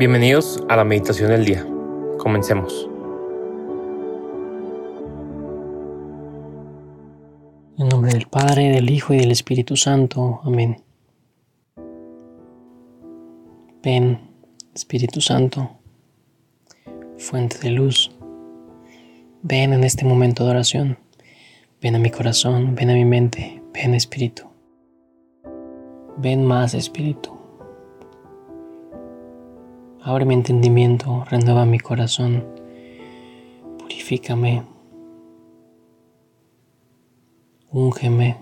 Bienvenidos a la meditación del día. Comencemos. En nombre del Padre, del Hijo y del Espíritu Santo. Amén. Ven, Espíritu Santo, fuente de luz. Ven en este momento de oración. Ven a mi corazón, ven a mi mente, ven Espíritu. Ven más Espíritu. Abre mi entendimiento, renueva mi corazón, purifícame, úngeme.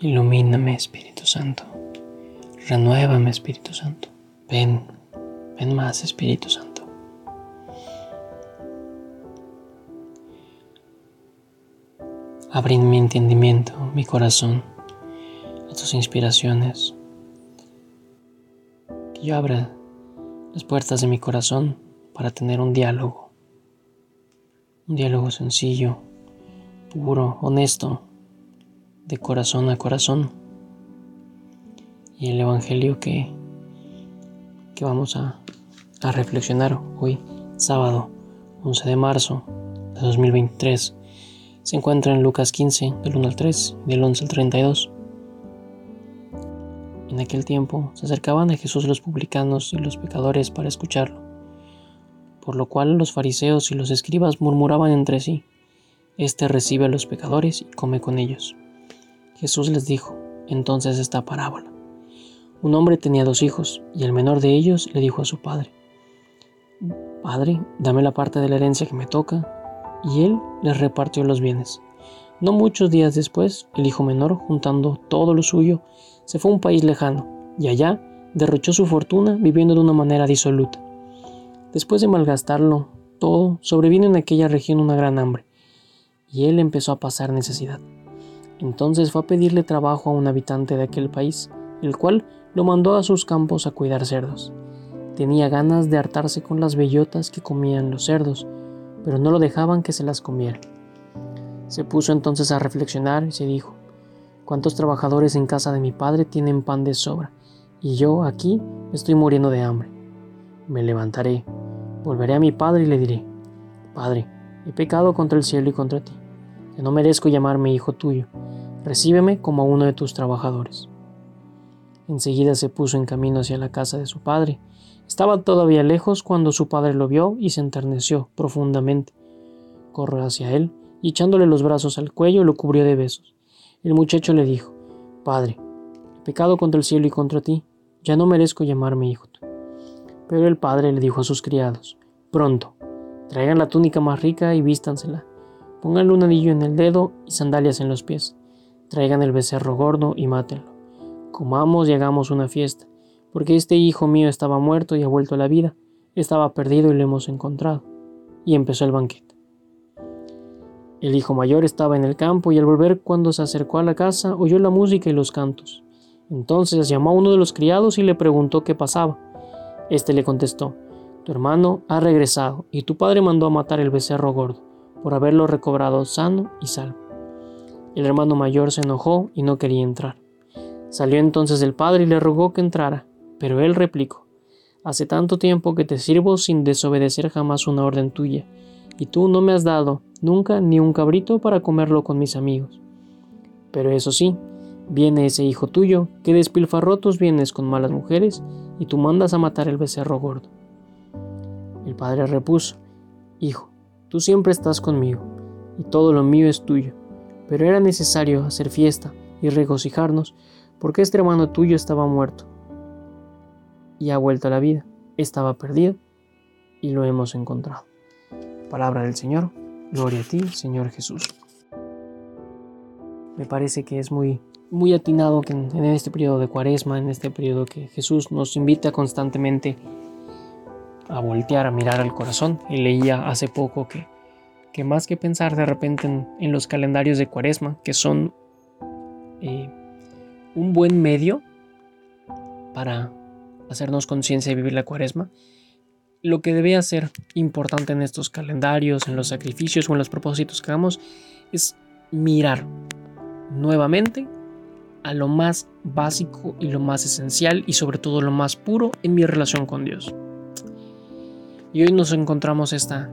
Ilumíname, Espíritu Santo. Renuévame, Espíritu Santo. Ven, ven más, Espíritu Santo. Abre mi entendimiento, mi corazón a tus inspiraciones. Que yo abra las puertas de mi corazón para tener un diálogo. Un diálogo sencillo, puro, honesto, de corazón a corazón. Y el Evangelio que, que vamos a, a reflexionar hoy, sábado 11 de marzo de 2023, se encuentra en Lucas 15, del 1 al 3, del 11 al 32. En aquel tiempo se acercaban a Jesús los publicanos y los pecadores para escucharlo, por lo cual los fariseos y los escribas murmuraban entre sí, Este recibe a los pecadores y come con ellos. Jesús les dijo entonces esta parábola. Un hombre tenía dos hijos, y el menor de ellos le dijo a su padre, Padre, dame la parte de la herencia que me toca, y él les repartió los bienes. No muchos días después, el hijo menor, juntando todo lo suyo, se fue a un país lejano y allá derrochó su fortuna viviendo de una manera disoluta. Después de malgastarlo todo, sobrevino en aquella región una gran hambre y él empezó a pasar necesidad. Entonces fue a pedirle trabajo a un habitante de aquel país, el cual lo mandó a sus campos a cuidar cerdos. Tenía ganas de hartarse con las bellotas que comían los cerdos, pero no lo dejaban que se las comiera. Se puso entonces a reflexionar y se dijo, ¿Cuántos trabajadores en casa de mi padre tienen pan de sobra? Y yo aquí estoy muriendo de hambre. Me levantaré, volveré a mi padre y le diré, Padre, he pecado contra el cielo y contra ti. No merezco llamarme hijo tuyo. Recíbeme como uno de tus trabajadores. Enseguida se puso en camino hacia la casa de su padre. Estaba todavía lejos cuando su padre lo vio y se enterneció profundamente. Corrió hacia él y echándole los brazos al cuello lo cubrió de besos. El muchacho le dijo, Padre, he pecado contra el cielo y contra ti, ya no merezco llamarme hijo. Pero el padre le dijo a sus criados, Pronto, traigan la túnica más rica y vístansela, pónganle un anillo en el dedo y sandalias en los pies, traigan el becerro gordo y mátenlo. Comamos y hagamos una fiesta, porque este hijo mío estaba muerto y ha vuelto a la vida, estaba perdido y lo hemos encontrado. Y empezó el banquete. El hijo mayor estaba en el campo y al volver cuando se acercó a la casa oyó la música y los cantos. Entonces llamó a uno de los criados y le preguntó qué pasaba. Este le contestó, Tu hermano ha regresado y tu padre mandó a matar el becerro gordo por haberlo recobrado sano y salvo. El hermano mayor se enojó y no quería entrar. Salió entonces el padre y le rogó que entrara, pero él replicó, Hace tanto tiempo que te sirvo sin desobedecer jamás una orden tuya, y tú no me has dado nunca ni un cabrito para comerlo con mis amigos. Pero eso sí, viene ese hijo tuyo que despilfarró tus bienes con malas mujeres y tú mandas a matar el becerro gordo. El padre repuso, Hijo, tú siempre estás conmigo y todo lo mío es tuyo, pero era necesario hacer fiesta y regocijarnos porque este hermano tuyo estaba muerto y ha vuelto a la vida, estaba perdido y lo hemos encontrado. Palabra del Señor. Gloria a ti, Señor Jesús. Me parece que es muy, muy atinado que en, este periodo de cuaresma, en este periodo que Jesús nos invita constantemente a voltear, a mirar al corazón. Y leía hace poco que, que más que pensar de repente en, los calendarios de cuaresma, que son eh, un buen medio para hacernos conciencia de vivir la cuaresma, lo que debe ser importante en estos calendarios, en los sacrificios o en los propósitos que hagamos es mirar nuevamente a lo más básico y lo más esencial y sobre todo lo más puro en mi relación con Dios. Y hoy nos encontramos esta,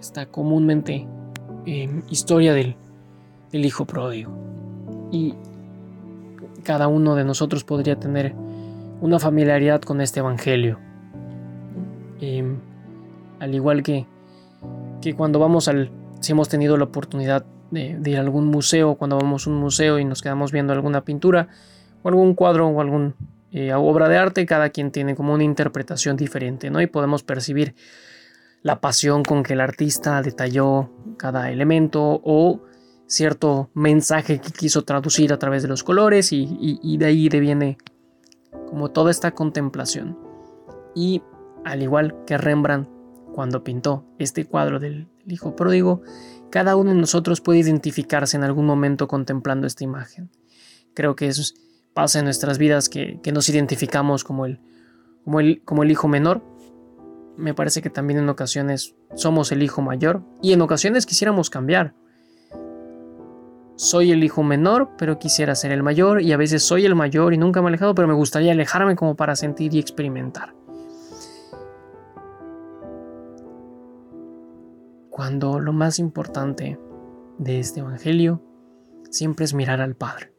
esta comúnmente eh, historia del, del hijo pródigo. Y cada uno de nosotros podría tener una familiaridad con este evangelio. Al igual que, que cuando vamos al, si hemos tenido la oportunidad de, ir a algún museo, cuando vamos a un museo y nos quedamos viendo alguna pintura o algún cuadro o alguna eh, obra de arte, cada quien tiene como una interpretación diferente, ¿no? Y podemos percibir la pasión con que el artista detalló cada elemento o cierto mensaje que quiso traducir a través de los colores y, de ahí viene como toda esta contemplación. Y al igual que Rembrandt cuando pintó este cuadro del, Hijo Pródigo, cada uno de nosotros puede identificarse en algún momento contemplando esta imagen. Creo que eso pasa en nuestras vidas que, nos identificamos como el, como, el, como el hijo menor. Me parece que también en ocasiones somos el hijo mayor y en ocasiones quisiéramos cambiar soy el hijo menor, pero quisiera ser el mayor, y a veces soy el mayor y nunca me he alejado, pero me gustaría alejarme como para sentir y experimentar. Cuando lo más importante de este Evangelio siempre es mirar al Padre.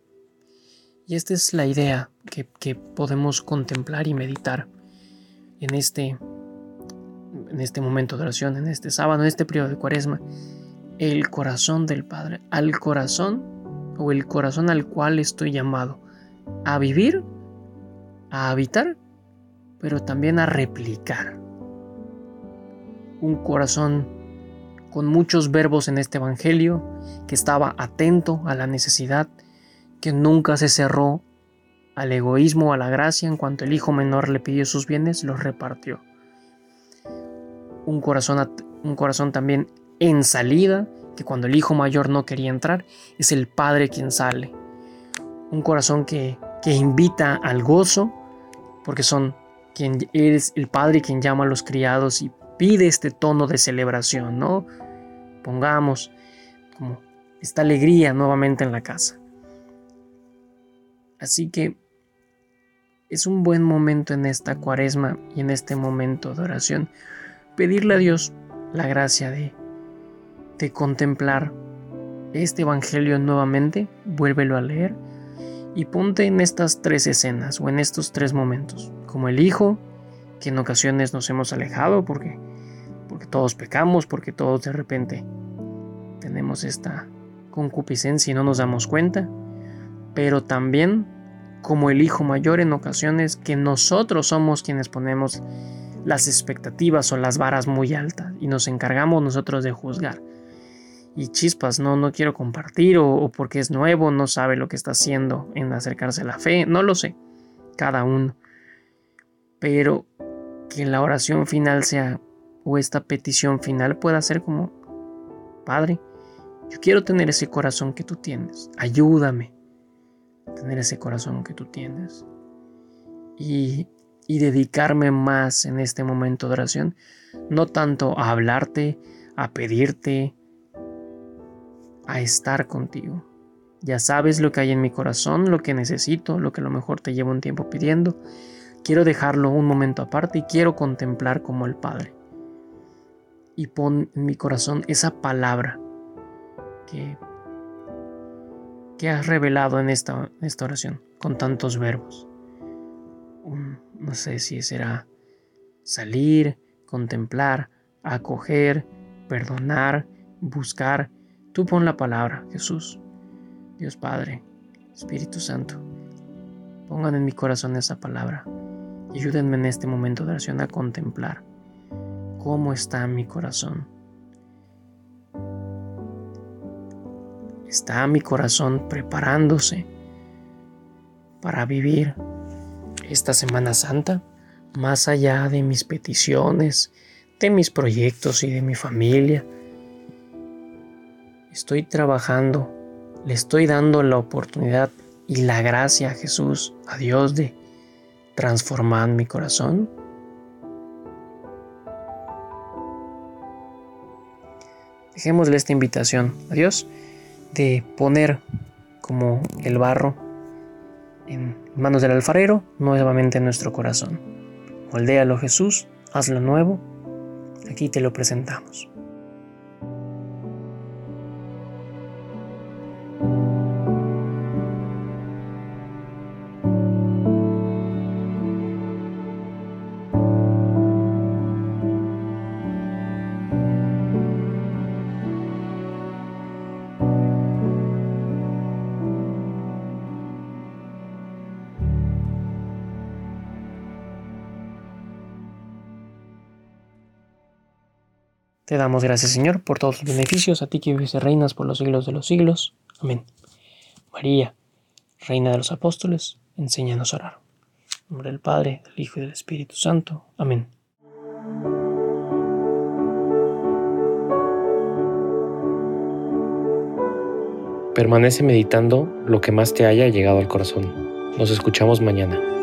Y esta es la idea que, podemos contemplar y meditar en este, en este momento de oración, en este sábado, en este periodo de cuaresma el corazón del Padre, al corazón o el corazón al cual estoy llamado a vivir, a habitar, pero también a replicar. Un corazón con muchos verbos en este Evangelio, que estaba atento a la necesidad, que nunca se cerró al egoísmo, a la gracia, en cuanto el hijo menor le pidió sus bienes, los repartió. Un corazón, un corazón también en salida, que cuando el hijo mayor no quería entrar, es el padre quien sale. Un corazón que, que invita al gozo, porque son quien es el padre quien llama a los criados y pide este tono de celebración, ¿no? Pongamos esta alegría nuevamente en la casa. Así que es un buen momento en esta cuaresma y en este momento de oración pedirle a Dios la gracia de contemplar este Evangelio nuevamente, vuélvelo a leer y ponte en estas tres escenas o en estos tres momentos, como el Hijo, que en ocasiones nos hemos alejado porque, porque todos pecamos, porque todos de repente tenemos esta concupiscencia y no nos damos cuenta, pero también como el Hijo mayor en ocasiones que nosotros somos quienes ponemos las expectativas o las varas muy altas y nos encargamos nosotros de juzgar y chispas, no, no quiero compartir o, porque es nuevo, no sabe lo que está haciendo en acercarse a la fe, no lo sé, cada uno. Pero que la oración final sea, o esta petición final pueda ser como, Padre, yo quiero tener ese corazón que tú tienes, ayúdame a tener ese corazón que tú tienes. Y, y dedicarme más en este momento de oración, no tanto a hablarte, a pedirte, a estar contigo. Ya sabes lo que hay en mi corazón, lo que necesito, lo que a lo mejor te llevo un tiempo pidiendo. Quiero dejarlo un momento aparte y quiero contemplar como el Padre. Y pon en mi corazón esa palabra que, que has revelado en esta, esta oración con tantos verbos. no sé si será salir, contemplar, acoger, perdonar, buscar Tú pon la palabra, Jesús, Dios Padre, Espíritu Santo. Pongan en mi corazón esa palabra y ayúdenme en este momento de oración a contemplar cómo está mi corazón. Está mi corazón preparándose para vivir esta Semana Santa más allá de mis peticiones, de mis proyectos y de mi familia estoy trabajando, le estoy dando la oportunidad y la gracia a Jesús, a Dios, de transformar mi corazón? Dejémosle esta invitación a Dios de poner como el barro en manos del alfarero, nuevamente en nuestro corazón. Moldéalo Jesús, hazlo nuevo, aquí te lo presentamos. Te damos gracias, Señor, por todos los beneficios, a ti que vives y reinas por los siglos de los siglos. Amén. María, Reina de los Apóstoles, enséñanos a orar. En nombre del Padre, del Hijo y del Espíritu Santo. Amén. Permanece meditando lo que más te haya llegado al corazón. Nos escuchamos mañana.